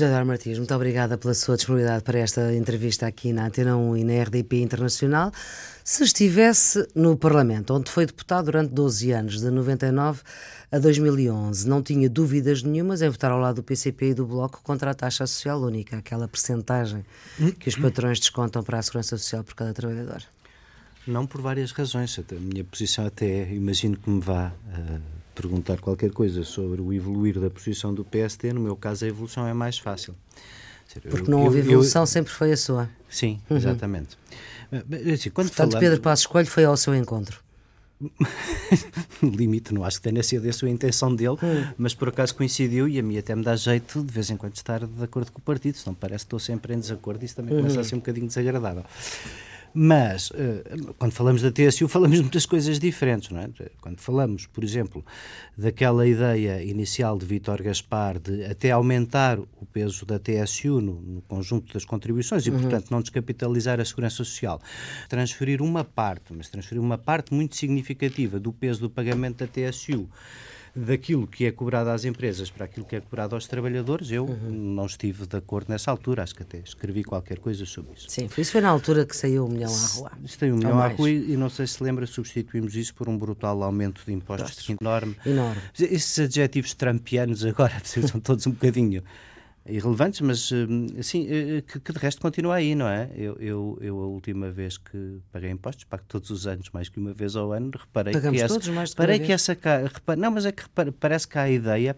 Eduardo Martins, muito obrigada pela sua disponibilidade para esta entrevista aqui na Antena 1 e na RDP Internacional. Se estivesse no Parlamento, onde foi deputado durante 12 anos, de 99 a 2011, não tinha dúvidas nenhumas em votar ao lado do PCP e do Bloco contra a taxa social única, aquela percentagem que os patrões descontam para a Segurança Social por cada trabalhador? Não por várias razões. A minha posição até, imagino que me vá uh, perguntar qualquer coisa sobre o evoluir da posição do PSD. No meu caso, a evolução é mais fácil. Porque não houve evolução, eu, sempre foi a sua. Sim, uhum. exatamente. Assim, quando Portanto, falamos... Pedro Passos Coelho foi ao seu encontro. limite, não acho que tenha sido essa a intenção dele, hum. mas por acaso coincidiu e a mim até me dá jeito de vez em quando estar de acordo com o partido, se não parece que estou sempre em desacordo, isso também começa a ser um bocadinho desagradável. Mas, eh, quando falamos da TSU, falamos de muitas coisas diferentes, não é? Quando falamos, por exemplo, daquela ideia inicial de Vítor Gaspar de até aumentar o peso da TSU no, no conjunto das contribuições e, uhum. portanto, não descapitalizar a segurança social, transferir uma parte, mas transferir uma parte muito significativa do peso do pagamento da TSU daquilo que é cobrado às empresas para aquilo que é cobrado aos trabalhadores, eu uhum. não estive de acordo nessa altura, acho que até escrevi qualquer coisa sobre isso. Sim, isso foi na altura que saiu o milhão à rua. Saiu um milhão à rua e, e, não sei se lembra, substituímos isso por um brutal aumento de impostos enorme. Enorme. Esses adjetivos trampianos agora são todos um bocadinho irrelevantes, mas assim, que, que, de resto continua aí, não é? Eu, eu, eu, a última vez que paguei impostos, pago todos os anos, mais que uma vez ao ano, reparei Pagamos que essa, todos mais reparei que essa não, mas é que repare, parece que há a ideia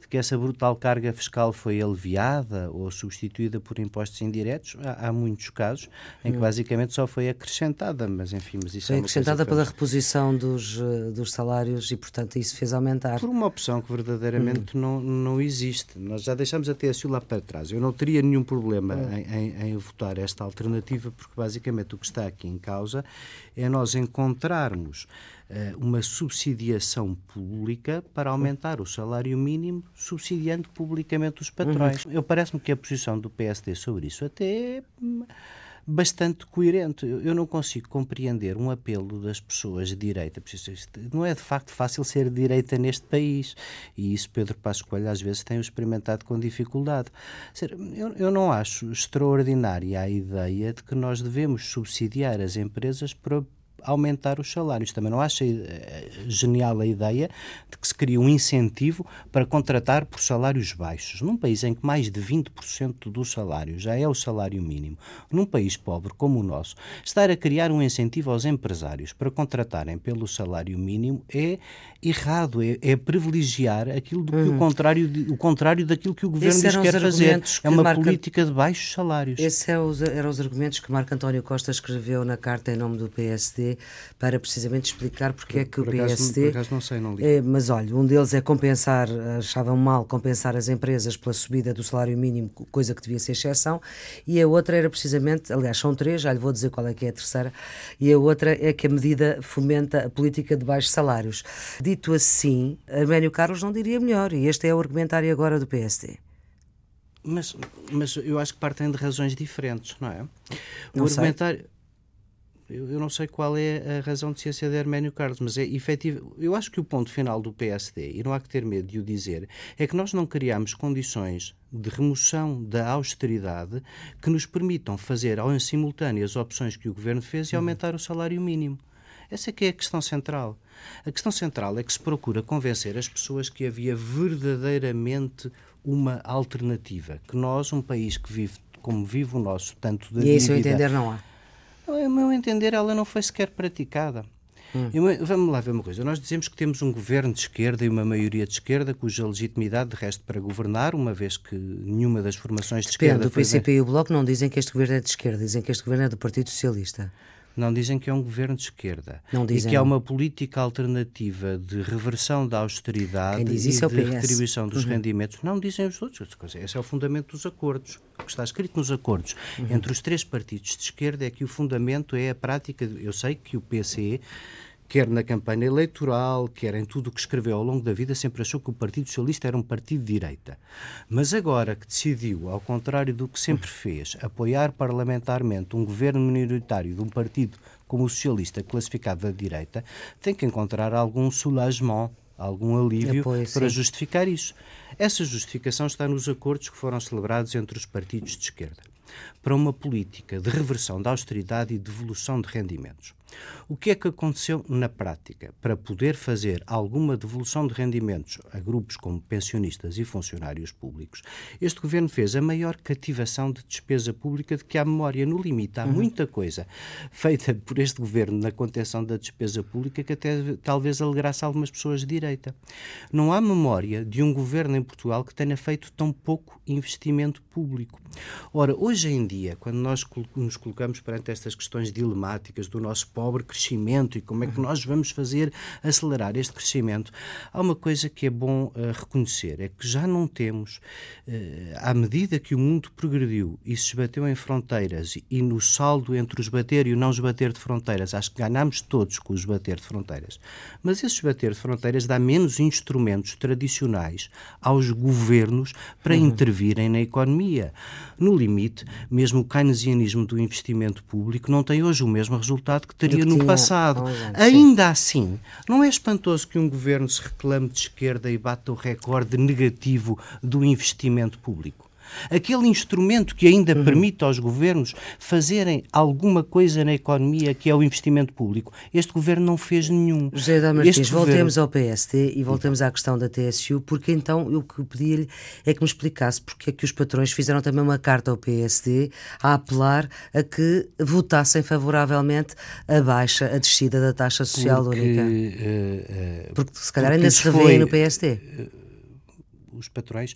de que essa brutal carga fiscal foi aliviada ou substituída por impostos indiretos. Há, há muitos casos em que hum. basicamente só foi acrescentada, mas enfim, mas isso foi é acrescentada pela reposição dos, eh, dos salários e, portanto, isso fez aumentar. Por uma opção que verdadeiramente hum. não, não existe. Nós já deixamos a TSU lá para trás. Eu não teria nenhum problema hum. em, em, em votar esta alternativa, porque basicamente o que está aqui em causa é nós encontrarmos uma subsidiação pública para aumentar o salário mínimo, subsidiando publicamente os patrões. Uhum. Eu parece-me que a posição do PSD sobre isso até é bastante coerente. Eu não consigo compreender um apelo das pessoas de direita. Não é de facto fácil ser de direita neste país. E isso Pedro Passos Coelho às vezes tem experimentado com dificuldade. Eu não acho extraordinária a ideia de que nós devemos subsidiar as empresas para aumentar os salários. Também não acho eh, genial a ideia de que se cria um incentivo para contratar por salários baixos. Num país em que mais de 20% do salário já é o salário mínimo, num país pobre como o nosso, estar a criar um incentivo aos empresários para contratarem pelo salário mínimo é errado, é, é privilegiar aquilo do que uhum. o, contrário, o contrário daquilo que o governo diz que quer fazer. É uma Marca... política de baixos salários. Esses eram os, eram os argumentos que Marco António Costa escreveu na carta em nome do PSD para precisamente explicar porque é que por o PSD. Acaso, não sei, não li. É, mas olha, um deles é compensar, achavam mal compensar as empresas pela subida do salário mínimo, coisa que devia ser exceção, e a outra era precisamente, aliás, são três, já lhe vou dizer qual é que é a terceira, e a outra é que a medida fomenta a política de baixos salários. Dito assim, Arménio Carlos não diria melhor, e este é o argumentário agora do PSD. Mas, mas eu acho que partem de razões diferentes, não é? O não argumentário. Sei. Eu, não sei qual é a razão de ciência de Arménio Carlos, mas é efetivo. Eu acho que o ponto final do PSD, e não há que ter medo de o dizer, é que nós não criamos condições de remoção da austeridade que nos permitam fazer ao em simultâneo as opções que o governo fez e uhum. aumentar o salário mínimo. Essa é que é a questão central. A questão central é que se procura convencer as pessoas que havia verdadeiramente uma alternativa, que nós, um país que vive como vive o nosso, tanto da E a seu entender não há. A meu entender, ela não foi sequer praticada. Hum. vamos lá ver uma coisa. Nós dizemos que temos um governo de esquerda e uma maioria de esquerda cuja legitimidade, de resto, para governar, uma vez que nenhuma das formações de Depende, esquerda. O PCP e o Bloco não dizem que este governo é de esquerda, dizem que este governo é do Partido Socialista. Não dizem que é um governo de esquerda. Não dizem. E que há uma política alternativa de reversão da austeridade e é de retribuição dos uhum. rendimentos. Não dizem os outros. Esse é o fundamento dos acordos. O que está escrito nos acordos uhum. entre os três partidos de esquerda é que o fundamento é a prática. Eu sei que o PCE quer na campanha eleitoral, quer em tudo o que escreveu ao longo da vida, sempre achou que o Partido Socialista era um partido de direita. Mas agora que decidiu, ao contrário do que sempre fez, apoiar parlamentarmente um governo minoritário de um partido como o Socialista, classificado da direita, tem que encontrar algum soulagement, algum alívio Apoio, para justificar isso. Essa justificação está nos acordos que foram celebrados entre os partidos de esquerda para uma política de reversão da austeridade e devolução de rendimentos. O que é que aconteceu na prática? Para poder fazer alguma devolução de rendimentos a grupos como pensionistas e funcionários públicos, este governo fez a maior cativação de despesa pública de que há memória. No limite, há uhum. muita coisa feita por este governo na contenção da despesa pública que até talvez alegrasse algumas pessoas de direita. Não há memória de um governo em Portugal que tenha feito tão pouco investimento público. Ora, hoje em dia, quando nós nos colocamos perante estas questões dilemáticas do nosso pobre crescimento e como é que nós vamos fazer acelerar este crescimento, há uma coisa que é bom uh, reconhecer: é que já não temos, uh, à medida que o mundo progrediu e se esbateu em fronteiras e no saldo entre os bater e o não esbater de fronteiras, acho que ganhamos todos com o esbater de fronteiras, mas esse esbater de fronteiras dá menos instrumentos tradicionais aos governos para uhum. intervirem na economia. No limite, mesmo o keynesianismo do investimento público não tem hoje o mesmo resultado que teria no passado. Ainda assim, não é espantoso que um governo se reclame de esquerda e bata o recorde negativo do investimento público? Aquele instrumento que ainda uhum. permite aos governos fazerem alguma coisa na economia, que é o investimento público. Este governo não fez nenhum. José da Martins, este voltemos governo... ao PST e voltemos à questão da TSU, porque então eu que pedi-lhe é que me explicasse porque é que os patrões fizeram também uma carta ao PSD a apelar a que votassem favoravelmente a baixa, a descida da taxa social porque, única. Uh, uh, porque se calhar ainda se revê no PSD. Uh, os patrões.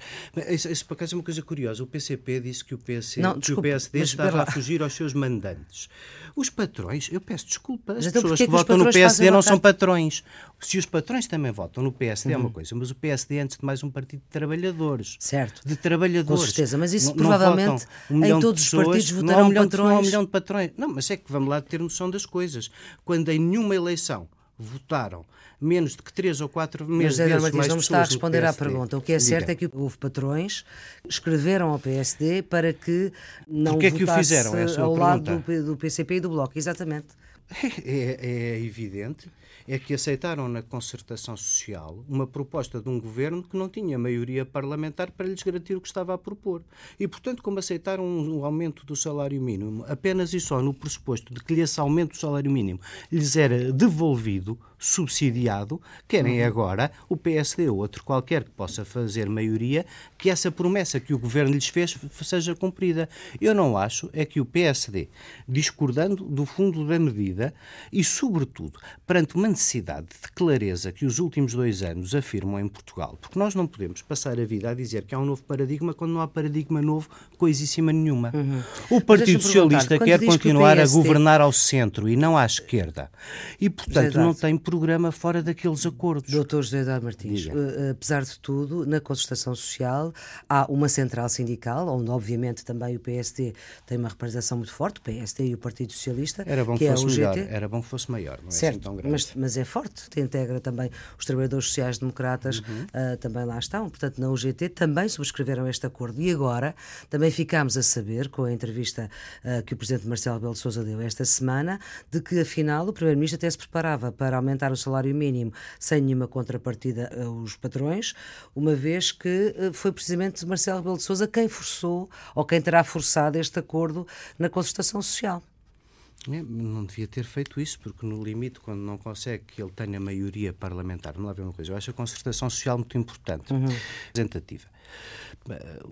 Isso, isso, por acaso é uma coisa curiosa. O PCP disse que o, PC, não, que o PSD estava a fugir aos seus mandantes. Os patrões, eu peço desculpa, as então, pessoas que, que votam no PSD não são patrões. Se os patrões também votam no PSD uhum. é uma uhum. coisa, mas o PSD é antes de mais um partido de trabalhadores. Certo. De trabalhadores. Com certeza, mas isso não, provavelmente um em todos pessoas, os partidos votarão não um milhão, patrões. Não há um milhão de patrões. Não, mas é que vamos lá ter noção das coisas. Quando em nenhuma eleição votaram menos de que três ou quatro meses Mas, Martins, mais não me está a responder à pergunta. O que é Diga. certo é que houve patrões que escreveram ao PSD para que não que é que o fizeram? É ao pergunta. lado do, do PCP e do Bloco, exatamente. É, é, evidente é que aceitaram na concertação social uma proposta de um governo que não tinha maioria parlamentar para lhes garantir o que estava a propor. E, portanto, como aceitaram um aumento do salário mínimo apenas e só no pressuposto de que esse aumento do salário mínimo lhes era devolvido, subsidiado, querem uhum. agora o PSD ou outro qualquer que possa fazer maioria que essa promessa que o governo lhes fez seja cumprida. Eu não acho é que o PSD, discordando do fundo da medida e, sobretudo, perante uma necessidade de clareza que os últimos dois anos afirmam em Portugal, porque nós não podemos passar a vida a dizer que há um novo paradigma quando não há paradigma novo, coisíssima nenhuma. Uhum. O Partido Socialista quer continuar PSD... a governar ao centro e não à esquerda. E, portanto, não tem programa fora daqueles acordos. Doutor José Eduardo Martins, uh, apesar de tudo, na concertação social há uma central sindical, onde obviamente também o PSD tem uma representação muito forte, o PSD e o Partido Socialista, Era bom que, que é fosse melhor, era bom que fosse maior, não é assim certo, assim tão grande. Mas, mas é forte, integra também os trabalhadores sociais-democratas, uhum. uh, também lá estão, portanto na UGT também subscreveram este acordo e agora também ficámos a saber, com a entrevista uh, que o Presidente Marcelo Belo de Sousa deu esta semana, de que afinal o Primeiro-Ministro até se preparava para aumentar aumentar o salário mínimo sem nenhuma contrapartida aos patrões, uma vez que eh, foi precisamente Marcelo Rebelo de Sousa quem forçou ou quem terá forçado este acordo na concertação social. É, não devia ter feito isso, porque no limite, quando não consegue que ele tenha maioria parlamentar, vamos lá ver uma coisa, eu acho a concertação social muito importante, uhum. representativa.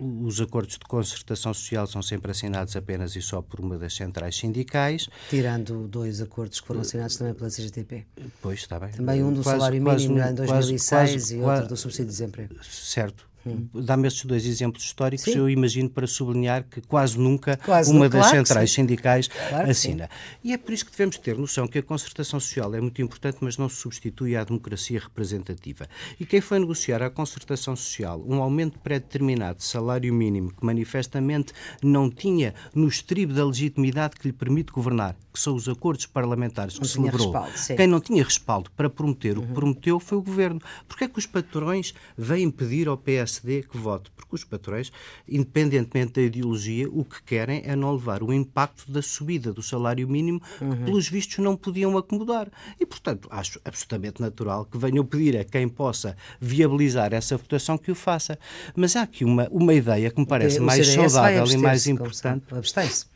Os acordos de concertação social são sempre assinados apenas e só por uma das centrais sindicais. Tirando dois acordos que foram assinados também pela CGTP. Pois, está bem. Também um do quase, salário mínimo quase, em 2006 quase, e outro do subsídio de desemprego. Certo. Dá-me estes dois exemplos históricos, sim. eu imagino, para sublinhar que quase nunca quase uma das claro centrais sindicais claro assina. E é por isso que devemos ter noção que a concertação social é muito importante, mas não se substitui à democracia representativa. E quem foi negociar a concertação social um aumento pré-determinado de salário mínimo que manifestamente não tinha no estribo da legitimidade que lhe permite governar, que são os acordos parlamentares que celebrou, quem não tinha respaldo para prometer uhum. o que prometeu foi o governo. Porquê é que os patrões vêm pedir ao PSD que vote? Porque os patrões, independentemente da ideologia, o que querem é não levar o impacto da subida do salário mínimo que, uhum. pelos vistos, não podiam acomodar. E, portanto, acho absolutamente natural que venham pedir a quem possa viabilizar essa votação que o faça. Mas há aqui uma, uma ideia que me parece mais saudável e mais importante. Abstém-se.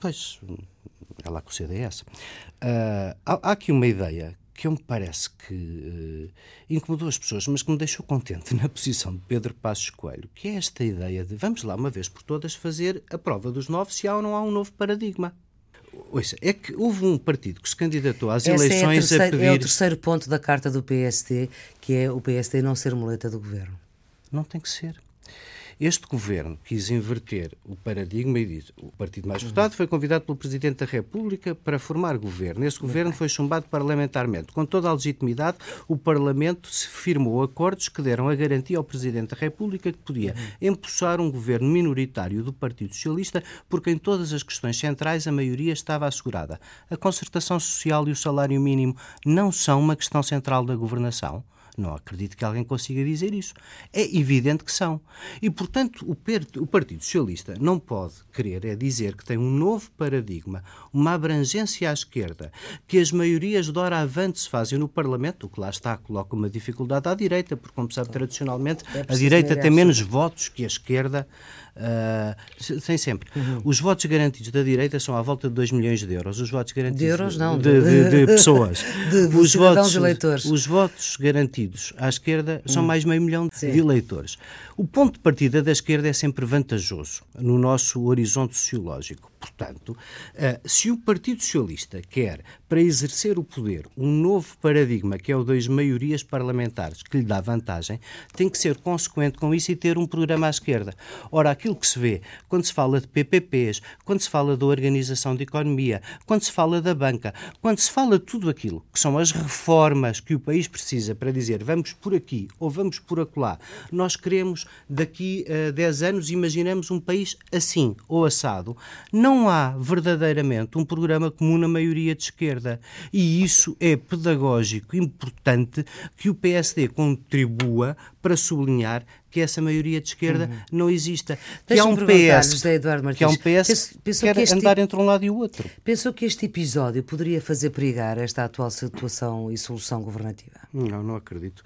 Pois, é lá com o CDS. Uh, há, há, aqui uma ideia que eu me parece que uh, incomodou as pessoas, mas que me deixou contente na posição de Pedro Passos Coelho, que é esta ideia de vamos lá, uma vez por todas, fazer a prova dos novos se há ou não há um novo paradigma. Ouça, é que houve um partido que se candidatou às Essa eleições é a, terceira, a pedir... É o terceiro ponto da carta do PSD, que é o PSD não ser muleta do governo. Não tem que ser. Este governo quis inverter o paradigma e disse: o partido mais votado foi convidado pelo Presidente da República para formar governo. Esse governo foi chumbado parlamentarmente. Com toda a legitimidade, o Parlamento se firmou acordos que deram a garantia ao Presidente da República que podia empossar um governo minoritário do Partido Socialista, porque em todas as questões centrais a maioria estava assegurada. A concertação social e o salário mínimo não são uma questão central da governação. Não acredito que alguém consiga dizer isso. É evidente que são. E, portanto, o, Partido Socialista não pode querer é dizer que tem um novo paradigma, uma abrangência à esquerda, que as maiorias de hora avante se fazem no Parlamento, o que lá está coloca uma dificuldade à direita, porque, como sabe, tradicionalmente é a direita tem menos votos que a esquerda Uh, tem sempre. Uhum. Os votos garantidos da direita são à volta de 2 milhões de euros. Os votos garantidos de euros, não. De, de, de pessoas. de, de os votos, eleitores. Os votos garantidos à esquerda são uhum. mais meio milhão Sim. de eleitores. O ponto de partida da esquerda é sempre vantajoso no nosso horizonte sociológico. Portanto, eh, se o Partido Socialista quer, para exercer o poder, um novo paradigma, que é o das maiorias parlamentares, que lhe dá vantagem, tem que ser consequente com isso e ter um programa à esquerda. Ora, aquilo que se vê quando se fala de PPPs, quando se fala da organização de economia, quando se fala da banca, quando se fala de tudo aquilo que são as reformas que o país precisa para dizer vamos por aqui ou vamos por acolá, nós queremos daqui a 10 anos, imaginamos um país assim ou assado. Não não há verdadeiramente um programa comum na maioria de esquerda. E isso é pedagógico importante que o PSD contribua para sublinhar que essa maioria de esquerda uhum. não exista. Que há um PS, José Eduardo Martins, que há um PS pensou que quer este, andar entre um lado e o outro. Pensou que este episódio poderia fazer perigar esta atual situação e solução governativa? Não, não acredito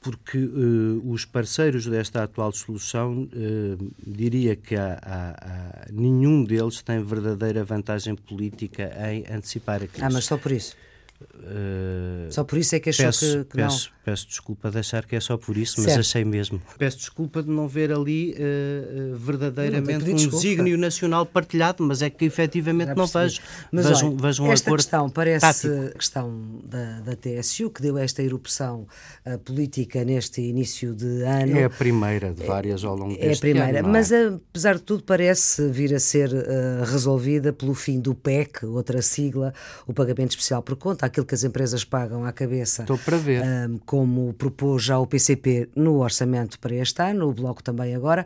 porque uh, os parceiros desta atual solução, uh, diria que há, há, há, nenhum deles tem verdadeira vantagem política em antecipar a crise. Ah, mas só por isso? Uh, só por isso é que achou peço, que, que peço, não? Peço desculpa de achar que é só por isso, certo. mas achei mesmo. Peço desculpa de não ver ali uh, verdadeiramente um desígnio nacional partilhado, mas é que efetivamente não vejo. Mas vejo, olha, vejo um esta questão parece a questão da, da TSU, que deu esta erupção uh, política neste início de ano. É a primeira de várias ao longo deste É a primeira, ano, é? mas apesar de tudo parece vir a ser resolvida pelo fim do PEC, outra sigla, o Pagamento Especial por Conta, aquilo que as empresas pagam à cabeça. Estou para ver. Um, como propôs já o PCP no orçamento para este ano, o Bloco também agora,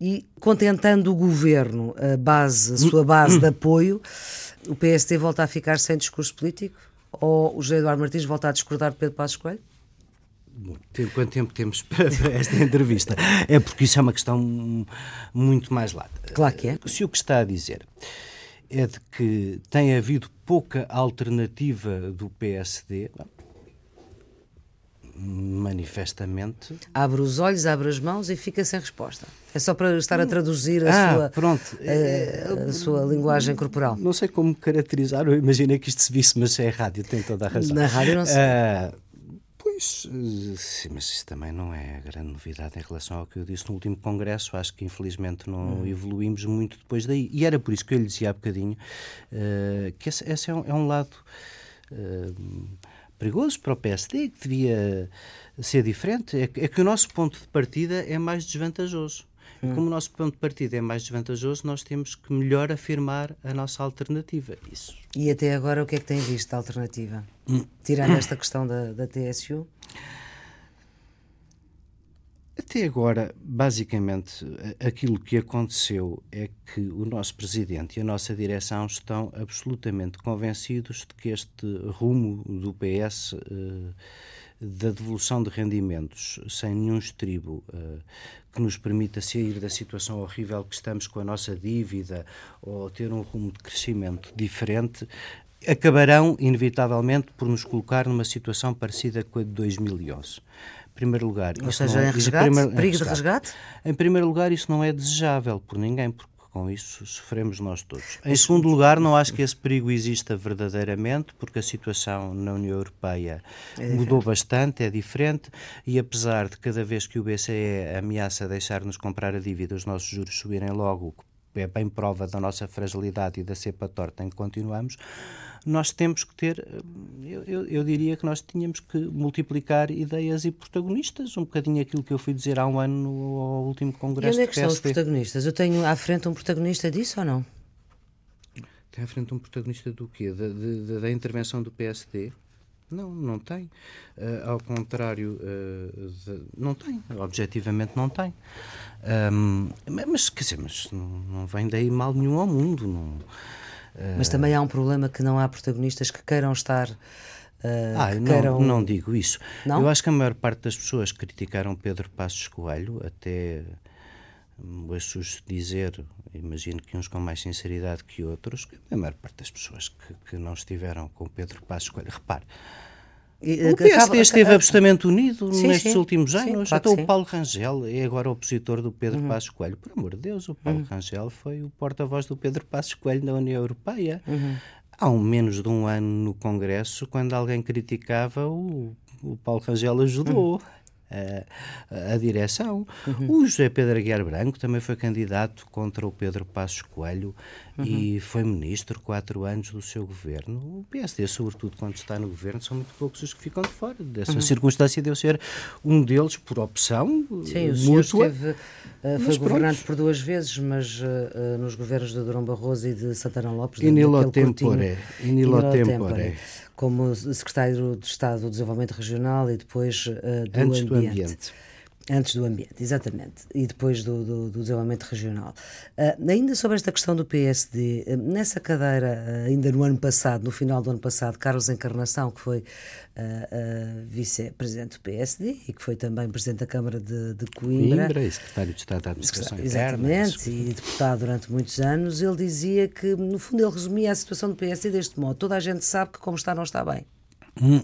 e contentando o governo, a base, a sua base de apoio, o PSD volta a ficar sem discurso político? Ou o José Eduardo Martins volta a discordar de Pedro Passos Coelho? Bom, quanto tempo temos para esta entrevista? É porque isso é uma questão muito mais lata. Claro que é. Se o que está a dizer é de que tem havido pouca alternativa do PSD, manifestamente. Abre os olhos, abre as mãos e fica sem resposta. É só para estar a traduzir a, ah, sua, pronto. A, a, sua linguagem corporal. Não sei como caracterizar, eu imaginei que isto se visse, mas é rádio, tem toda a razão. Na rádio não sei. Ah, pois, sim, mas isso também não é grande novidade em relação ao que eu disse no último congresso. Acho que infelizmente não hum. evoluímos muito depois daí. E era por isso que eu lhe dizia há bocadinho uh, que esse, esse é, um, é um lado. Uh, perigoso para o PSD, que devia ser diferente, é que, é que o nosso ponto de partida é mais desvantajoso. E como o nosso ponto de partida é mais desvantajoso, nós temos que melhor afirmar a nossa alternativa. Isso. E até agora o que é que tem visto da alternativa? Hum. Tirando esta questão da, da TSU? Até agora, basicamente, aquilo que aconteceu é que o nosso presidente e a nossa direção estão absolutamente convencidos de que este rumo do PS eh, da devolução de rendimentos sem nenhum estribo eh, que nos permita sair da situação horrível que estamos com a nossa dívida ou ter um rumo de crescimento diferente acabarão inevitavelmente por nos colocar numa situação parecida com a de 2011 primeiro lugar. Ou seja, não, em resgate, primeiro, perigo resgate. de resgate? Em primeiro lugar, isso não é desejável por ninguém, porque com isso sofremos nós todos. Em segundo lugar, não acho que esse perigo exista verdadeiramente, porque a situação na União Europeia é mudou bastante, é diferente, e apesar de cada vez que o BCE ameaça deixar-nos comprar a dívida, os nossos juros subirem logo, é bem prova da nossa fragilidade e da cepa torta em que continuamos, nós temos que ter, eu, eu, eu, diria que nós tínhamos que multiplicar ideias e protagonistas, um bocadinho aquilo que eu fui dizer há um ano no ao último congresso. E onde é que estão os protagonistas? Eu tenho à frente um protagonista disso ou não? Tem à frente um protagonista do quê? Da, da, da intervenção do PSD? Não, não tem. Uh, ao contrário, uh, de, não tem. Objetivamente não tem. Um, mas, quer dizer, mas não, não, vem daí mal nenhum ao mundo. Não, mas também há um problema que não há protagonistas que queiram estar. Uh, ah, não, queiram... não digo isso. Não? Eu acho que a maior parte das pessoas que criticaram Pedro Passos Coelho, até ouço dizer, imagino que uns com mais sinceridade que outros, a maior parte das pessoas que, que não estiveram com Pedro Passos Coelho, repare, o PSD esteve absolutamente unido sim, nestes sim, últimos anos. Sim, Até o Paulo Rangel é agora opositor do Pedro uhum. Passos Coelho. Por amor de Deus, o Paulo uhum. Rangel foi o porta-voz do Pedro Passos Coelho na União Europeia. Uhum. Há um menos de um ano no Congresso, quando alguém criticava, o, o Paulo Rangel ajudou. Uhum a, a direção. Uhum. O José Pedro Aguiar Branco também foi candidato contra o Pedro Passos Coelho uhum. e foi ministro quatro anos do seu governo. O PSD, sobretudo quando está no governo, são muito poucos os que ficam de fora dessa uhum. circunstância de eu ser um deles por opção Sim, o senhor esteve, uh, foi governante por duas vezes, mas uh, nos governos de Durão Barroso e de Santana Lopes. In illo tempore. In illo tempore como secretário de Estado do Desenvolvimento Regional e depois uh, do Antes ambiente. do ambiente. Antes do ambiente, exatamente. E depois do, do, do desenvolvimento regional. Uh, ainda sobre esta questão do PSD, uh, nessa cadeira, uh, ainda no ano passado, no final do ano passado, Carlos Encarnação, que foi vice-presidente do PSD e que foi também presidente da Câmara de, de Coimbra. Coimbra e secretário de Estado da Administração Exatamente, interna, e deputado durante muitos anos, ele dizia que, no fundo, ele resumia a situação do PSD deste modo: toda a gente sabe que como está, não está bem. Hum.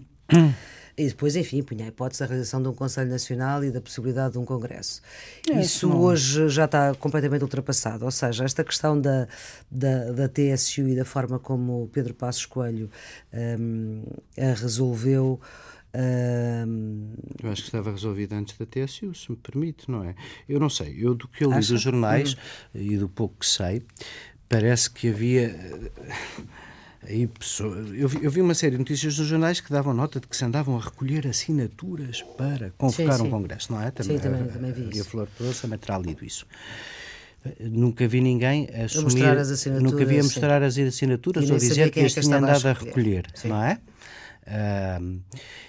E depois, enfim, punha a hipótese da realização de um Conselho Nacional e da possibilidade de um Congresso. É, Isso não... hoje já está completamente ultrapassado. Ou seja, esta questão da, da, da TSU e da forma como Pedro Passos Coelho um, a resolveu. Um... Eu acho que estava resolvido antes da TSU, se me permite, não é? Eu não sei, eu do que eu li Acha? dos jornais hum. e do pouco que sei, parece que havia Aí, eu, vi, eu vi uma série de notícias nos jornais que davam nota de que se andavam a recolher assinaturas para convocar sim, sim. um congresso, não é? Também, sim, também, a, também vi isso. E a Flor Peroso também terá lido isso. Nunca vi ninguém assumir, nunca vi a mostrar as assinaturas ou dizer que, que as tinha andado a recolher, não é? Uh,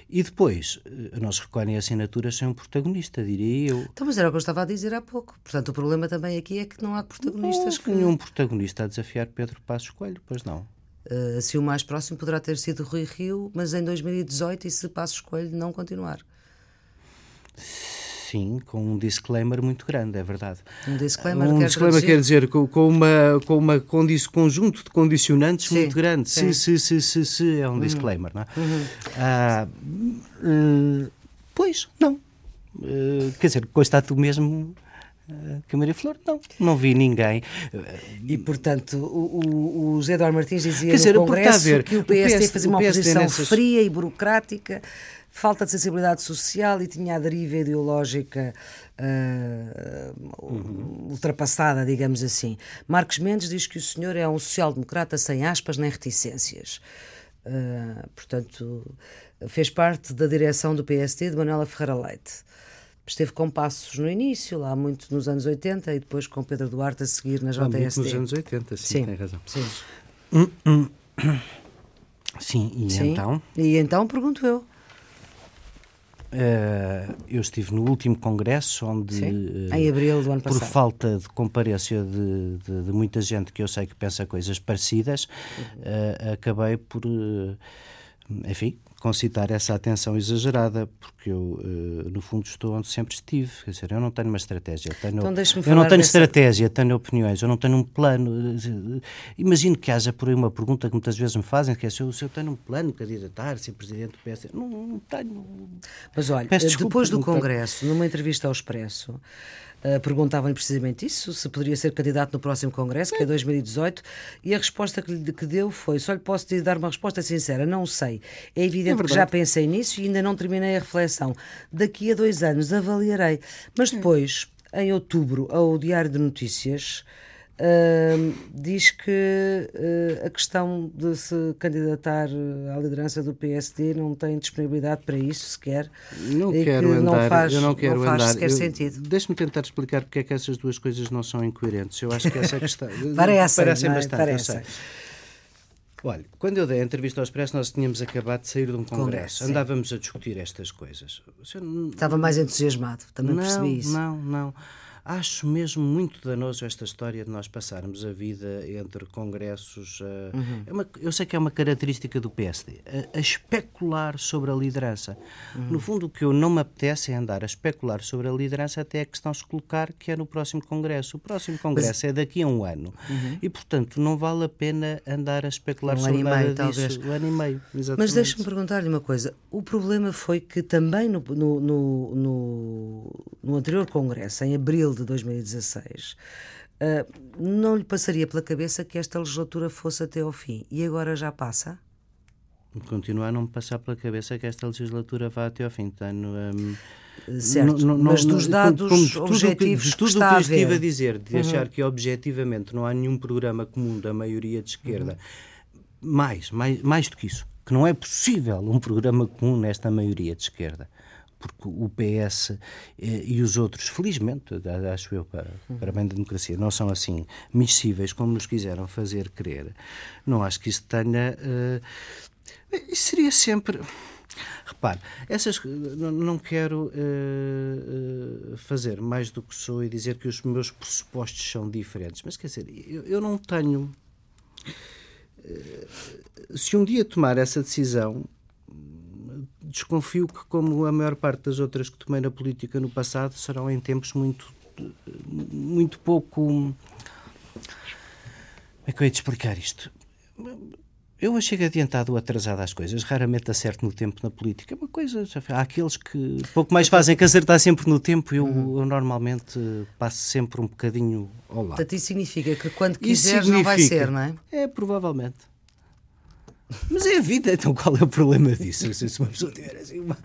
e depois, eh, nós recolhem assinaturas sem um protagonista, diria eu. Então, mas era o que eu estava a dizer há pouco. Portanto, o problema também aqui é que não há protagonistas. Não, que... nenhum protagonista a desafiar Pedro Passos Coelho, pois não. Uh, assim, o mais próximo poderá ter sido Rui Rio, mas em 2018 e se Passos Coelho não continuar. Sim, com um disclaimer muito grande, é verdade. Um disclaimer, um quer, disclaimer quer dizer com, com, uma, com uma conjunto de condicionantes sim, muito grande. Sim. Se, se, se, se, é um uhum. disclaimer, não é? Uhum. Ah, uh, pois, não. Uh, quer dizer, constato mesmo que a Maria Flor não, não vi ninguém. E, portanto, o, o José Eduardo Martins dizia dizer, no Congresso ver, que o PSD, fazia uma oposição nessas... fria e burocrática, falta de sensibilidade social e tinha a deriva ideológica uh, uhum. ultrapassada, digamos assim. Marcos Mendes diz que o senhor é um social-democrata sem aspas nem reticências. Uh, portanto, fez parte da direção do PSD de Manuela Ferreira Leite esteve com Passos no início, lá muito nos anos 80, e depois com Pedro Duarte a seguir na JSD. Muito nos anos 80, sim, sim tem razão. Sim. Hum, hum. Sim, e sim. então? E então, pergunto eu. Uh, eu estive no último congresso, onde, uh, em abril do ano por falta de comparência de, de, de, muita gente que eu sei que pensa coisas parecidas, uh, acabei por, enfim, concitar essa atenção exagerada, porque eu, uh, no fundo, estou onde sempre estive. Quer dizer, eu não tenho uma estratégia. Tenho, então, eu não tenho dessa... estratégia, tenho opiniões, eu não tenho um plano. Imagino que haja por aí uma pergunta que muitas vezes me fazem, que é se eu, se eu tenho um plano candidatar, ser presidente do PS. Não, não tenho. Mas olha, desculpa, depois do Congresso, tenho. numa entrevista ao Expresso, Uh, Perguntavam-lhe precisamente isso, se poderia ser candidato no próximo Congresso, que é 2018, e a resposta que, lhe, que deu foi: só lhe posso dar uma resposta sincera, não sei. É evidente é que já pensei nisso e ainda não terminei a reflexão. Daqui a dois anos avaliarei. Mas depois, em outubro, ao Diário de Notícias Uh, diz que uh, a questão de se candidatar à liderança do PSD não tem disponibilidade para isso sequer. Não quero que andar, não faz, eu não quero não faz andar. sequer eu, sentido. Deixe-me tentar explicar porque é que essas duas coisas não são incoerentes. Eu acho que essa é questão. parecem, parecem é? bastante, parecem. Olha, quando eu dei a entrevista ao Expresso, nós tínhamos acabado de sair de um congresso. congresso Andávamos a discutir estas coisas. Estava mais entusiasmado, também não, percebi isso. Não, não. Acho mesmo muito danoso esta história de nós passarmos a vida entre congressos. Uh, uhum. é uma, eu sei que é uma característica do PSD, a, a especular sobre a liderança. Uhum. No fundo, o que eu não me apetece é andar a especular sobre a liderança até a questão se colocar que é no próximo congresso. O próximo congresso Mas... é daqui a um ano uhum. e, portanto, não vale a pena andar a especular um sobre ano nada meio, disso. Talvez. Um ano e meio, exatamente. Mas deixe-me perguntar-lhe uma coisa. O problema foi que também no, no, no, no, no anterior congresso, em abril abril de 2016, uh, não lhe passaria pela cabeça que esta legislatura fosse até ao fim. E agora já passa? Continua a não me passar pela cabeça que esta legislatura vá até ao fim. Tenho, um, certo, não, não, mas dos dados como, como objetivos de tudo que, está que eu estive a, a dizer, de uhum. achar que objetivamente não há nenhum programa comum da maioria de esquerda, uhum. mais, mais, mais do que isso, que não é possível um programa comum nesta maioria de esquerda porque o PS eh, e os outros, felizmente, acho eu, para, para bem da democracia, não são assim miscíveis como nos quiseram fazer crer. Não acho que isso tenha. Uh, seria sempre. Repare, essas, não quero uh, fazer mais do que sou e dizer que os meus pressupostos são diferentes, mas quer dizer, eu, eu não tenho. Uh, se um dia tomar essa decisão, desconfio que, como a maior parte das outras que tomei na política no passado, serão em tempos muito, muito pouco. Como é que eu ia te explicar isto? Eu chego adiantado ou atrasado às coisas, raramente acerto no tempo na política. É uma coisa, há aqueles que pouco mais fazem que acertar sempre no tempo. Eu, uhum. eu normalmente passo sempre um bocadinho ao lado. Portanto, isso significa que quando quiseres não vai ser, não é? É, provavelmente. Mas é a vida, então qual é o problema disso? Se uma pessoa tiver assim uma...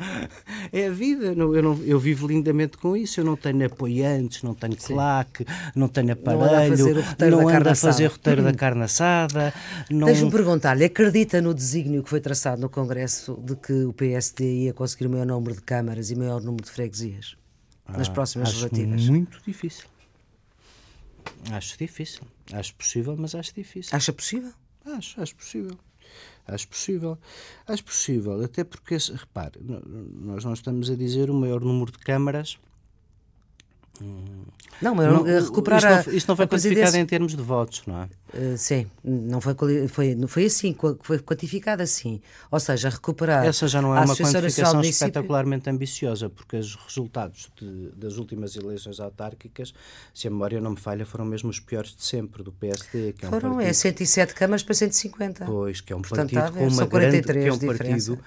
É a vida, não, eu, não, eu vivo lindamente com isso, eu não tenho apoiantes, não tenho Sim. claque, não tenho aparelho, não ando a fazer roteiro da carne assada. Não... Deixe-me perguntar-lhe, acredita no desígnio que foi traçado no Congresso de que o PSD ia conseguir o maior número de câmaras e maior número de freguesias nas ah, próximas acho legislativas? muito difícil. Acho difícil. Acho possível, mas acho difícil. Acha possível? Acho, acho possível. Acho possível. Acho possível, até porque, repare, nós não estamos a dizer o maior número de câmaras não, mas não, recuperar isto não, isto não foi quantificado em termos de votos, não é? Uh, sim, não foi, foi, não foi assim, foi quantificado assim. Ou seja, recuperar. Essa já não é uma quantificação espetacularmente ambiciosa, porque os resultados de, das últimas eleições autárquicas, se a memória não me falha, foram mesmo os piores de sempre do PSD. Que é um foram, partido, é 107 câmaras para 150. Pois, que é um Portanto, partido com uma grande. Que é um partido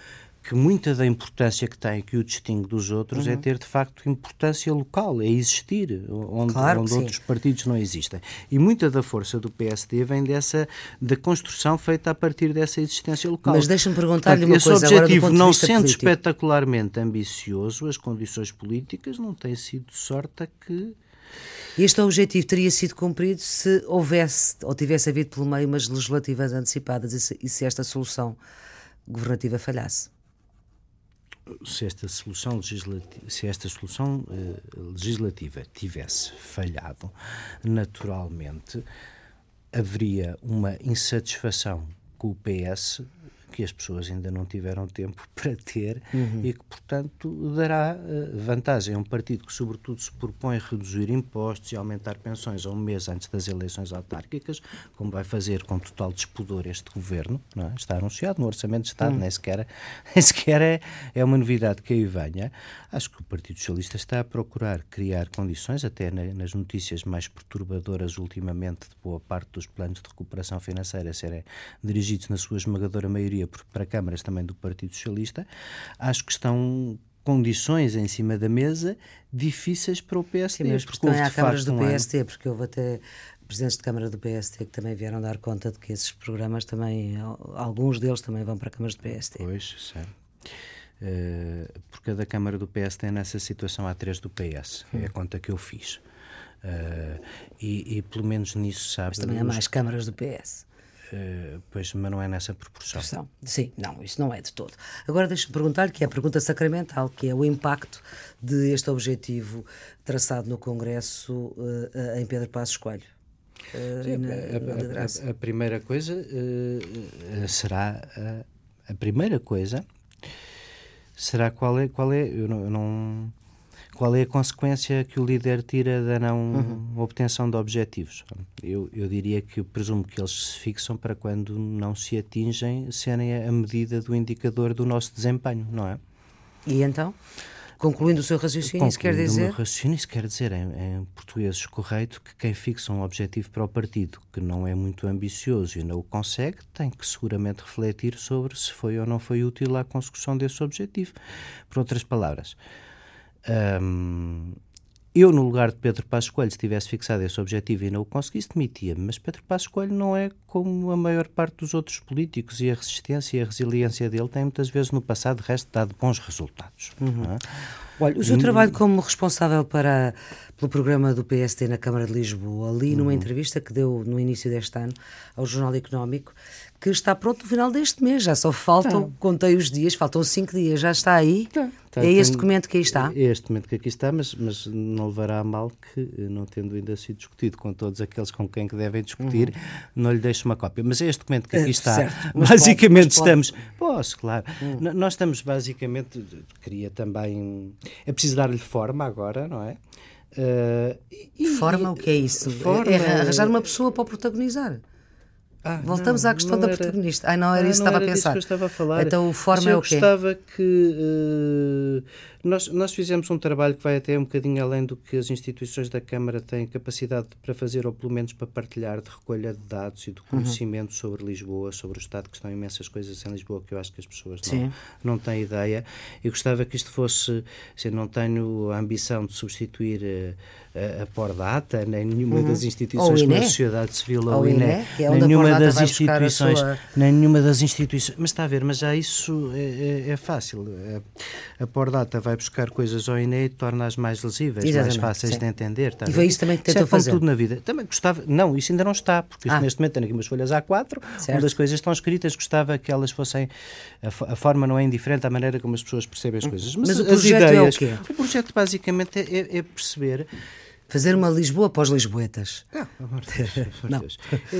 que muita da importância que tem, que o distingue dos outros, é uhum. é ter de facto importância local, é existir, onde, claro onde outros partidos não existem. E muita da força do PSD vem dessa, da construção feita a partir dessa existência local. Mas deixa-me perguntar-lhe uma coisa. Esse objetivo, não sendo político. espetacularmente ambicioso, as condições políticas não têm sido sorte a que. Este objetivo teria sido cumprido se houvesse ou tivesse havido pelo meio umas legislativas antecipadas e se, e se esta solução governativa falhasse se esta solução legislativa, se esta solução uh, legislativa tivesse falhado, naturalmente haveria uma insatisfação com o PS que as pessoas ainda não tiveram tempo para ter uhum. e que, portanto, dará uh, vantagem a um partido que, sobretudo, se propõe reduzir impostos e aumentar pensões a um mês antes das eleições autárquicas, como vai fazer com total despudor este governo, é? está anunciado no Orçamento de Estado, uhum. nem sequer, nem sequer é, é uma novidade que aí venha. Acho que o Partido Socialista está a procurar criar condições, até na, nas notícias mais perturbadoras ultimamente, de boa parte dos planos de recuperação financeira serem dirigidos na sua esmagadora maioria para câmaras também do Partido Socialista, acho que estão condições em cima da mesa difíceis para o PST. Sim, mas porque também há câmaras do PST, ano... porque houve até presidentes de Câmara do PST que também vieram dar conta de que esses programas também, alguns deles também vão para câmaras do PST. Pois, certo. Uh, porque a da Câmara do PST é nessa situação há três do PS, hum. é a conta que eu fiz. Uh, e, e, pelo menos nisso sabe. Mas também há mais câmaras do PS. Uh, pois, mas não é nessa proporção. proporção. Sim, não, isso não é de todo. Agora deixa-me perguntar-lhe, que é a pergunta sacramental, que é o impacto de objetivo traçado no Congresso uh, em Pedro Passos Coelho. Uh, Sim, na, a, a, a, primeira coisa será a, a, primeira coisa será qual é qual é eu não, eu não qual é a consequência que o líder tira da não uhum. obtenção de objetivos? Eu, eu diria que presumo que eles se fixam para quando não se atingem serem a medida do indicador do nosso desempenho, não é? E então? Concluindo o seu raciocínio, isso quer dizer? O meu raciocínio, isso quer dizer, em, em português correto, que quem fixa um objetivo para o partido que não é muito ambicioso e não o consegue, tem que seguramente refletir sobre se foi ou não foi útil à consecução desse objetivo. Por outras palavras, um, eu, no lugar de Pedro Passos Coelho, se tivesse fixado esse objetivo e não o conseguisse, demitia-me. Mas Pedro Passos Coelho não é como a maior parte dos outros políticos e a resistência e a resiliência dele tem muitas vezes no passado, resto, dado bons resultados. Uhum. É? Olha, o seu trabalho como responsável para, pelo programa do PSD na Câmara de Lisboa, ali numa uhum. entrevista que deu no início deste ano ao Jornal Económico, que está pronto no final deste mês. Já só faltam, tá. contei os dias, faltam cinco dias, já está aí. Tá. Tá, é este documento que aí está? É este documento que aqui está, mas, mas não levará a mal que, não tendo ainda sido discutido com todos aqueles com quem que devem discutir, uhum. não lhe deixo uma cópia. Mas é este documento que aqui é, está. Certo, basicamente pode, estamos. Pode. Posso, claro. Uhum. Nós estamos basicamente. Queria também. É preciso dar-lhe forma agora, não é? Uh, e, forma, o que é isso? Forma, é arranjar uma pessoa para o protagonizar. Ah, Voltamos não, à questão da era, protagonista. Ah, não era ah, isso que estava a pensar. estava a. Então o forma é o quê? Eu gostava que uh, nós, nós fizemos um trabalho que vai até um bocadinho além do que as instituições da Câmara têm capacidade para fazer, ou pelo menos para partilhar de recolha de dados e de uhum. conhecimento uhum. sobre Lisboa, sobre o Estado, que estão imensas coisas em Lisboa que eu acho que as pessoas não, não têm ideia. Eu gostava que isto fosse, assim, não tenho a ambição de substituir uh, a, a Pordata, nem nenhuma uhum. das instituições da sociedade civil ou, INE, é nenhuma das instituições, sua... nem nenhuma das instituições, mas está a ver, mas já isso é, é, é fácil. A, a Pordata vai vai buscar coisas ao INE e torna-as mais lesíveis, Exatamente, mais fáceis sim. de entender. Tá e foi isso também que tentou fazer. tudo na vida. Também gostava, não, isso ainda não está, porque ah. neste momento tenho aqui umas folhas A4, certo. onde as coisas estão escritas, gostava que elas fossem, a, a, forma não é indiferente à maneira como as pessoas percebem as hum. coisas. Mas, Mas o projeto ideias, é o quê? O projeto basicamente é, é, é perceber Fazer uma Lisboa para os lisboetas. Não, amor Deus, Deus.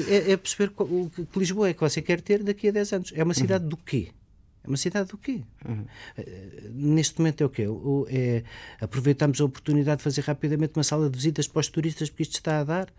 É, é, perceber o que Lisboa é que você quer ter daqui a 10 anos. É uma cidade uhum. do quê? É uma cidade do quê? Uhum. Neste momento é o quê? O, é, aproveitamos a oportunidade de fazer rapidamente uma sala de visitas para os turistas porque isto está a dar.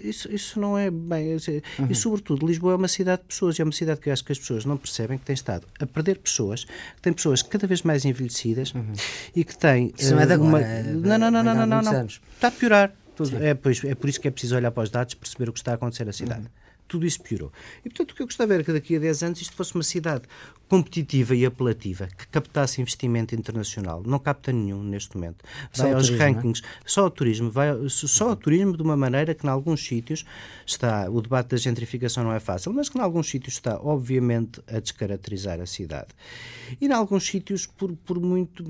Isso, isso não é bem. Uhum. E, sobretudo, Lisboa é uma cidade de pessoas. E é uma cidade que eu acho que as pessoas não percebem que tem estado a perder pessoas, que tem pessoas cada vez mais envelhecidas uhum. e que tem. Isso não é de agora. Uma... É não, não, não, não, não, não, não. Está a piorar. É, pois, é por isso que é preciso olhar para os dados, perceber o que está a acontecer na cidade. Uhum tudo isso piorou. E, portanto, o que eu gostava era que daqui a 10 anos isto fosse uma cidade competitiva e apelativa, que captasse investimento internacional. Não capta nenhum neste momento. Vai aos turismo, rankings, é? só o turismo, vai, só o turismo de uma maneira que, em alguns sítios, está. O debate da gentrificação não é fácil, mas que, em alguns sítios, está, obviamente, a descaracterizar a cidade. E, em alguns sítios, por, por muito.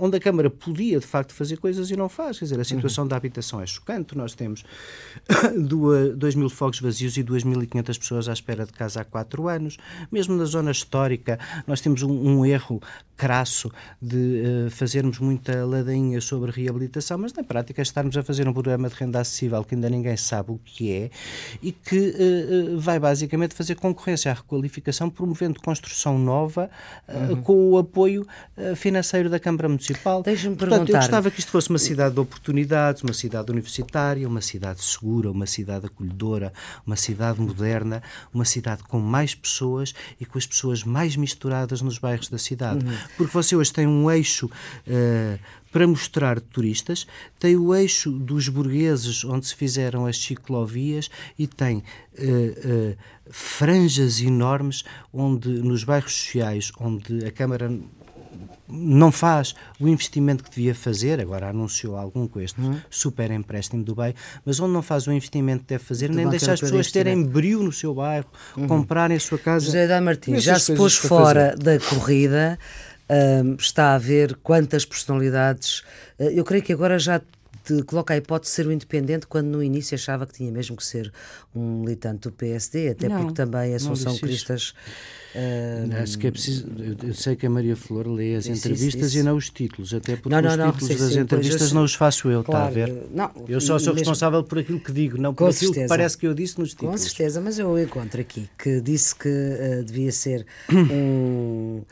onde a Câmara podia, de facto, fazer coisas e não faz. Quer dizer, a situação uhum. da habitação é chocante. Nós temos 2 mil fogos vazios e 2.500 pessoas à espera de casa há quatro anos. Mesmo na zona histórica, nós temos um, um erro crasso de uh, fazermos muita ladainha sobre reabilitação, mas na prática estarmos a fazer um programa de renda acessível que ainda ninguém sabe o que é e que uh, vai basicamente fazer concorrência à requalificação, promovendo construção nova uh, uhum. com o apoio financeiro da Câmara Municipal. Deixa-me perguntar. Eu gostava que isto fosse uma cidade de oportunidades, uma cidade universitária, uma cidade segura, uma cidade acolhedora, uma cidade moderna, uma cidade com mais pessoas e com as pessoas mais misturadas nos bairros da cidade. Uhum porque você hoje tem um eixo uh, para mostrar turistas, tem o eixo dos burgueses, onde se fizeram as ciclovias, e tem uh, uh, franjas enormes onde nos bairros sociais, onde a Câmara não faz o investimento que devia fazer, agora anunciou algum com este uhum. super empréstimo do bem, mas onde não faz o investimento que deve fazer, nem deixar as pessoas terem brilho no seu bairro, uhum. comprarem a sua casa. José da Martins, já se pôs fora da corrida, está a ver quantas personalidades. Uh, eu creio que agora já te coloca a hipótese de ser o independente quando no início achava que tinha mesmo que ser um militante do PSD, até não, porque também a Assunção Cristas. Uh, Acho que é preciso. Eu sei que a Maria Flor lê as entrevistas e não os títulos, até porque não, não, os não, títulos das sim, entrevistas não os faço eu, claro, está a ver? Não, eu só sou mesmo, responsável por aquilo que digo, não por aquilo certeza, que parece que eu disse nos títulos. Com certeza, mas eu encontro aqui que disse que uh, devia ser um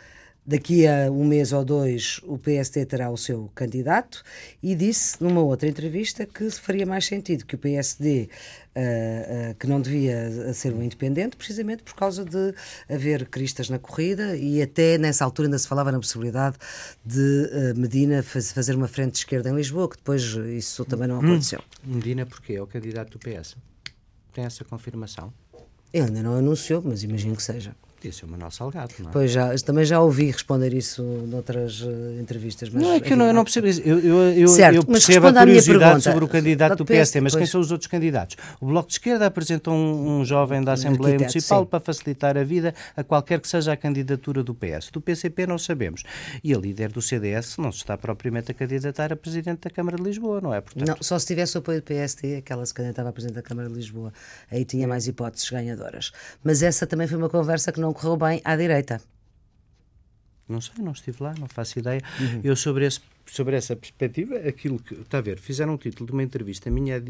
daqui a um mês ou dois o PSD terá o seu candidato e disse numa outra entrevista que faria mais sentido que o PSD uh, uh, que não devia ser um independente precisamente por causa de haver cristas na corrida e até nessa altura ainda se falava na possibilidade de uh, Medina faz, fazer uma frente de esquerda em Lisboa que depois isso também não hum. aconteceu. Medina porque é o candidato do PS? Tem essa confirmação? Ele ainda não anunciou, mas imagino que seja. Podia ser o Manuel Salgado, não é? Pois já, também já ouvi responder isso noutras uh, entrevistas. Não, é que eu não, eu não percebo isso. Eu, eu, eu, certo, eu percebo a curiosidade sobre o candidato do PSD, mas pois. quem são os outros candidatos? O Bloco de Esquerda apresentou um, um jovem da Assembleia Municipal sim. para facilitar a vida a qualquer que seja a candidatura do PS. Do PCP não sabemos. E a líder do CDS não se está propriamente a candidatar a Presidente da Câmara de Lisboa, não é? Portanto... Não, só se tivesse o apoio do PSD, aquela se candidatava a Presidente da Câmara de Lisboa. Aí tinha mais hipóteses ganhadoras. Mas essa também foi uma conversa que não correu bem à direita? Não sei, não estive lá, não faço ideia. Uhum. Eu, sobre, esse, sobre essa perspectiva, aquilo que. Está a ver, fizeram um título de uma entrevista minha.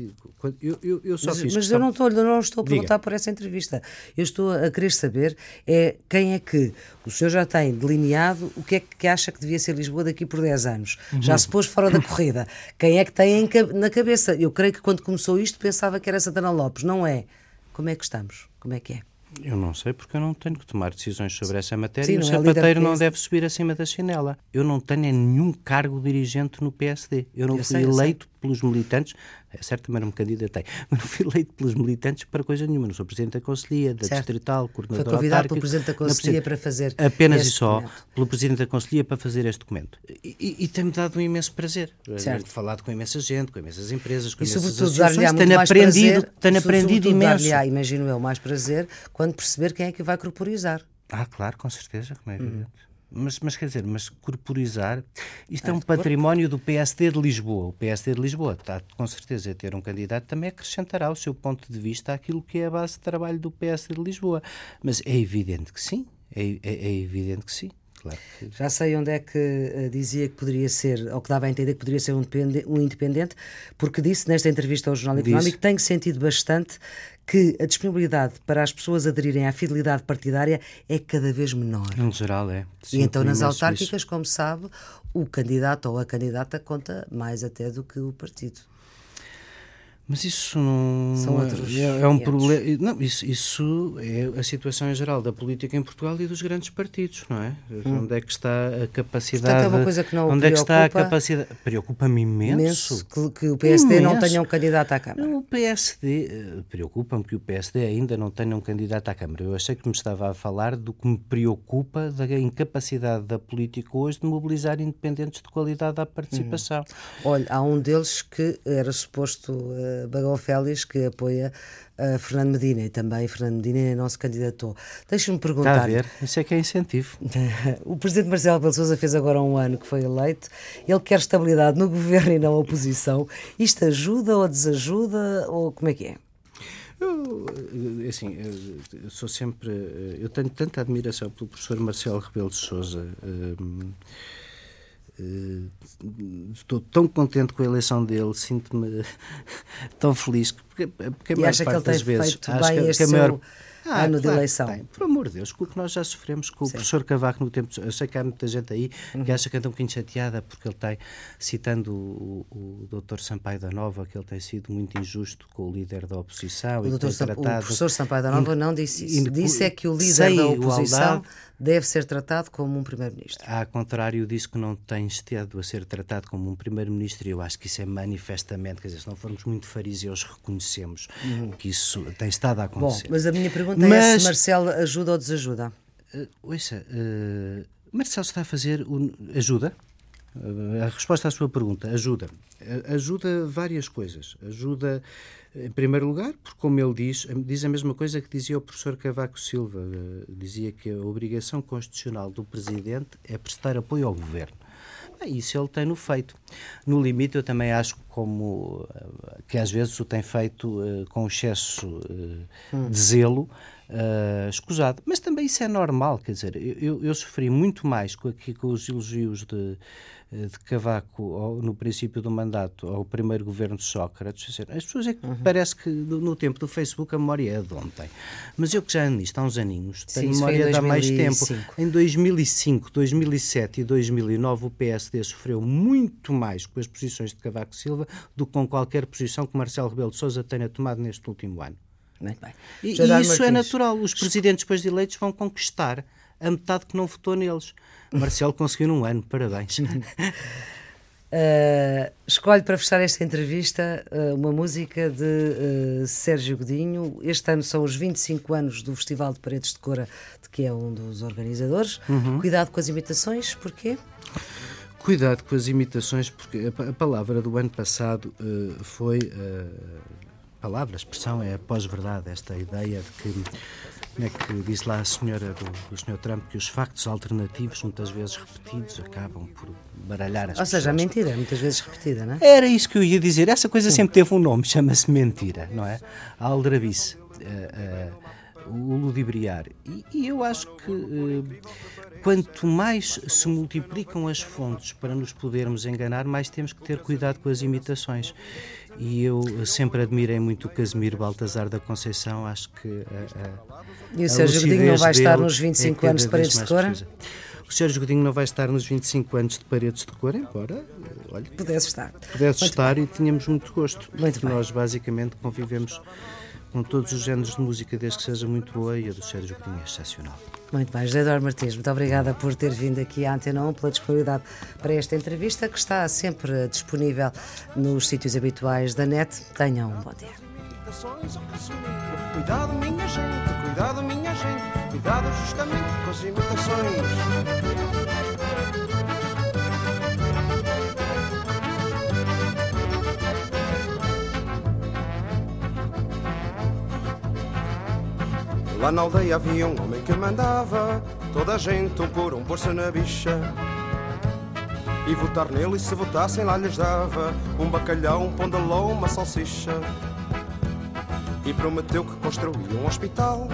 Eu, eu, eu só mas, fiz. Mas questão... eu não estou, não estou a perguntar Diga. por essa entrevista. Eu estou a querer saber é quem é que o senhor já tem delineado o que é que acha que devia ser Lisboa daqui por 10 anos. Uhum. Já se pôs fora da corrida. Quem é que tem em, na cabeça? Eu creio que quando começou isto pensava que era Santana Lopes. Não é. Como é que estamos? Como é que é? Eu não sei porque eu não tenho que tomar decisões sobre essa matéria Sim, e o é sapateiro não deve subir acima da chinela. Eu não tenho nenhum cargo dirigente no PSD. Eu não eu fui sei, eleito pelos militantes, é certo, também não me candidatei, mas não fui eleito pelos militantes para coisa nenhuma. Não sou Presidente da Conselhia, da certo. Distrital, coordenador Foi convidado pelo Presidente da Conselhia para fazer Apenas e só documento. pelo Presidente da Conselhia para fazer este documento. E, e, e tem-me dado um imenso prazer. Certo. Falado com imensa gente, com imensas empresas, com e imensas associações. Tenho aprendido, prazer, tenho aprendido imenso. dar imagino eu, mais prazer quando perceber quem é que vai corporizar. Ah, claro, com certeza, como é evidente. Hum. Mas, mas quer dizer, mas corporizar, isto é, é um património do PSD de Lisboa. O PSD de Lisboa está com certeza a ter um candidato também acrescentará o seu ponto de vista àquilo que é a base de trabalho do PSD de Lisboa. Mas é evidente que sim, é, é, é evidente que sim. Claro que... Já sei onde é que uh, dizia que poderia ser, ou que dava a entender que poderia ser um, um independente, porque disse nesta entrevista ao Jornal Económico que tem sentido bastante que a disponibilidade para as pessoas aderirem à fidelidade partidária é cada vez menor. Em geral, é. Sim, e então nas autárquicas, isso. como sabe, o candidato ou a candidata conta mais até do que o partido. Mas isso não São outros é, é um problema. Não, isso, isso é a situação em geral da política em Portugal e dos grandes partidos, não é? Hum. Onde é que está a capacidade? Portanto, é uma coisa que não onde é que está a capacidade? Preocupa-me imenso. imenso que, que, o PSD imenso. não tenha um candidato à Câmara. O PSD eh, preocupa-me que o PSD ainda não tenha um candidato à Câmara. Eu achei que me estava a falar do que me preocupa da incapacidade da política hoje de mobilizar independentes de qualidade à participação. Hum. Olha, há um deles que era suposto uh, Bagão Félix, que apoia uh, Fernando Medina e também Fernando Medina não se candidatou. Deixa-me perguntar. Está a ver? Isso é que é incentivo. o presidente Marcelo Rebelo Sousa fez agora um ano que foi eleito. Ele quer estabilidade no governo e na oposição. Isto ajuda ou desajuda ou como é que é? Eu, assim, eu sou sempre. Eu tenho tanta admiração pelo professor Marcelo Rebelo de Souza. Estou tão contente com a eleição dele, sinto-me tão feliz. Porque, porque a e que ele tem vezes, bem que, que a maior, ah, ano claro de eleição. Tem. Por amor de Deus, com o que nós já sofremos com Sim. o professor Cavaco no tempo. Eu sei que há muita gente aí uhum. que acha que anda um bocadinho chateada porque ele tem, citando o, o, o doutor Sampaio da Nova, que ele tem sido muito injusto com o líder da oposição. O, doutor Sam, tratado... o professor Sampaio da Nova in, não disse isso. In, disse é que o líder da oposição deve ser tratado como um primeiro-ministro. Ao contrário, disse que não tem estado a ser tratado como um primeiro-ministro e eu acho que isso é manifestamente, quer dizer, se não formos muito fariseus, reconhecemos uhum. que isso tem estado a acontecer. Bom, mas a minha pergunta mas, é se Marcelo ajuda ou desajuda? Uh, ouça, uh, Marcelo está a fazer ajuda? Uh, a resposta à sua pergunta, ajuda. Uh, ajuda várias coisas. Ajuda em primeiro lugar, porque, como ele diz, diz a mesma coisa que dizia o professor Cavaco Silva. Eh, dizia que a obrigação constitucional do presidente é prestar apoio ao governo. Isso ele tem-no feito. No limite, eu também acho como eh, que às vezes o tem feito uh, com excesso uh, de zelo, uh, escusado. Mas também isso é normal, quer dizer, eu, eu sofri muito mais com, aqui, com os elogios de de Cavaco no princípio do mandato ao primeiro governo de Sócrates. As pessoas é que uhum. parece que no, tempo do Facebook a memória é de ontem. Mas eu que já ando nisto há uns aninhos, tenho memória de há mais tempo. Em 2005, 2007 e 2009 o PSD sofreu muito mais com as posições de Cavaco Silva do que com qualquer posição que Marcelo Rebelo de Sousa tenha tomado neste último ano. Muito bem. E, e isso é é natural. Os presidentes depois de eleitos vão conquistar a metade que não votou neles. Marcelo conseguiu num ano, parabéns. Uh, escolho para fechar esta entrevista uh, uma música de uh, Sérgio Godinho. Este ano são os 25 anos do Festival de Paredes de Cora, de que é um dos organizadores. Uhum. Cuidado com as imitações, porquê? Cuidado com as imitações, porque a, a palavra do ano passado foi. palavra, expressão é a pós-verdade, esta ideia de que como é que diz lá a senhora do, do Sr. Trump que os factos alternativos, muitas vezes repetidos, acabam por baralhar as Ou pessoas. seja, a mentira, muitas vezes repetida, não é? Era isso que eu ia dizer. Essa coisa sempre teve um nome, chama-se mentira, não é? A aldrabice. Uh, uh, o ludibriar. E, e, eu acho que uh, quanto mais se multiplicam as fontes para nos podermos enganar, mais temos que ter cuidado com as imitações. E eu sempre admirei muito o Casimiro Baltazar da Conceição, acho que. A, a, e o Sérgio Godinho não vai estar nos 25 é anos de Paredes de Cora? O Sérgio Godinho não vai estar nos 25 anos de Paredes de Cora, embora olha, pudesse estar. Pudesse muito estar bem. e tínhamos muito gosto. Muito. Nós basicamente convivemos com todos os géneros de música, desde que seja muito boa, e a do Sérgio Godinho é excepcional. Muito bem, José Eduardo Martins, muito obrigada por ter vindo aqui à Antena 1, pela disponibilidade para esta entrevista, que está sempre disponível nos sítios habituais da net. Tenham um bom dia. Cuidado, minha gente, cuidado, minha gente, cuidado justamente com as imitações. Lá na aldeia havia um homem que mandava toda a gente um por um pôr-se na bicha. E votar nele e se votassem lá lhes dava um bacalhau, um pão uma salsicha. E prometeu que construía um hospital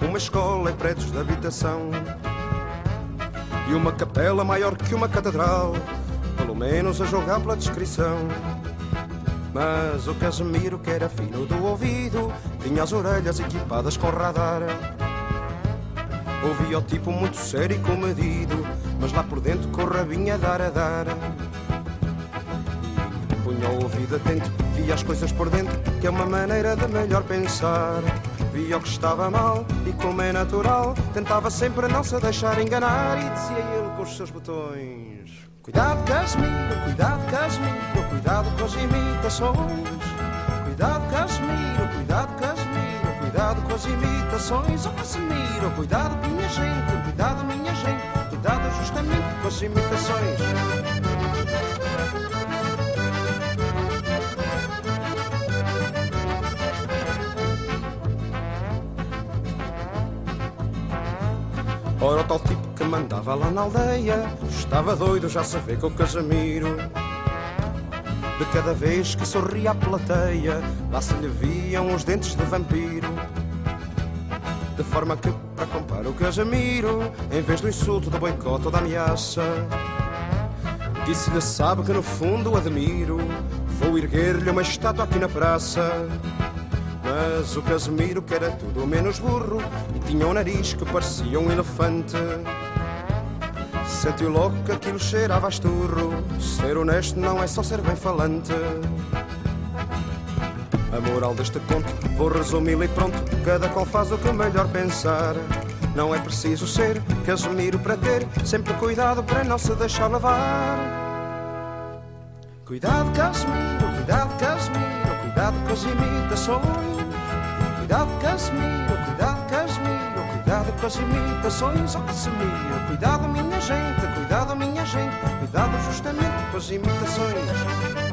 uma escola e prédios de habitação. E uma capela maior que uma catedral pelo menos a jogar pela descrição. Mas o Casemiro, que era fino do ouvido, tinha as orelhas equipadas com radar. Ouvia o tipo muito sério e comedido, mas lá por dentro com o rabinho a dar a dar. Punha o ouvido atento, via as coisas por dentro, que é uma maneira de melhor pensar. Via o que estava mal e, como é natural, tentava sempre não se deixar enganar. E dizia ele com os seus botões: Cuidado, Casemiro, cuidado, Casemiro cuidado com as imitações. Cuidado, Casimiro, cuidado, Casimiro, cuidado com as imitações. Oh, Casimiro, cuidado, minha gente, cuidado, minha gente, cuidado justamente com as imitações. Ora, o tal tipo que mandava lá na aldeia estava doido já se vê com o Casimiro. De cada vez que sorria a plateia, lá se lhe viam os dentes de vampiro. De forma que, para comprar o Casimiro, em vez do insulto, do boicote ou da ameaça, disse-lhe: Sabe que no fundo o admiro, vou erguer-lhe uma estátua aqui na praça. Mas o Casimiro, que era tudo menos burro, e tinha um nariz que parecia um elefante. Sentiu logo que aquilo cheirava a esturro. Ser honesto não é só ser bem falante. A moral deste conto vou resumi-lo e pronto. Cada qual faz o que melhor pensar. Não é preciso ser Casimiro para ter sempre cuidado para não se deixar levar. Cuidado, Casimiro, cuidado, Casimiro, cuidado com as imitações. Cuidado, Casimiro, Casimiro, imitações. Oh, Casimiro, cuidado, minha gente, cuidado, minha gente, cuidado justamente com as imitações.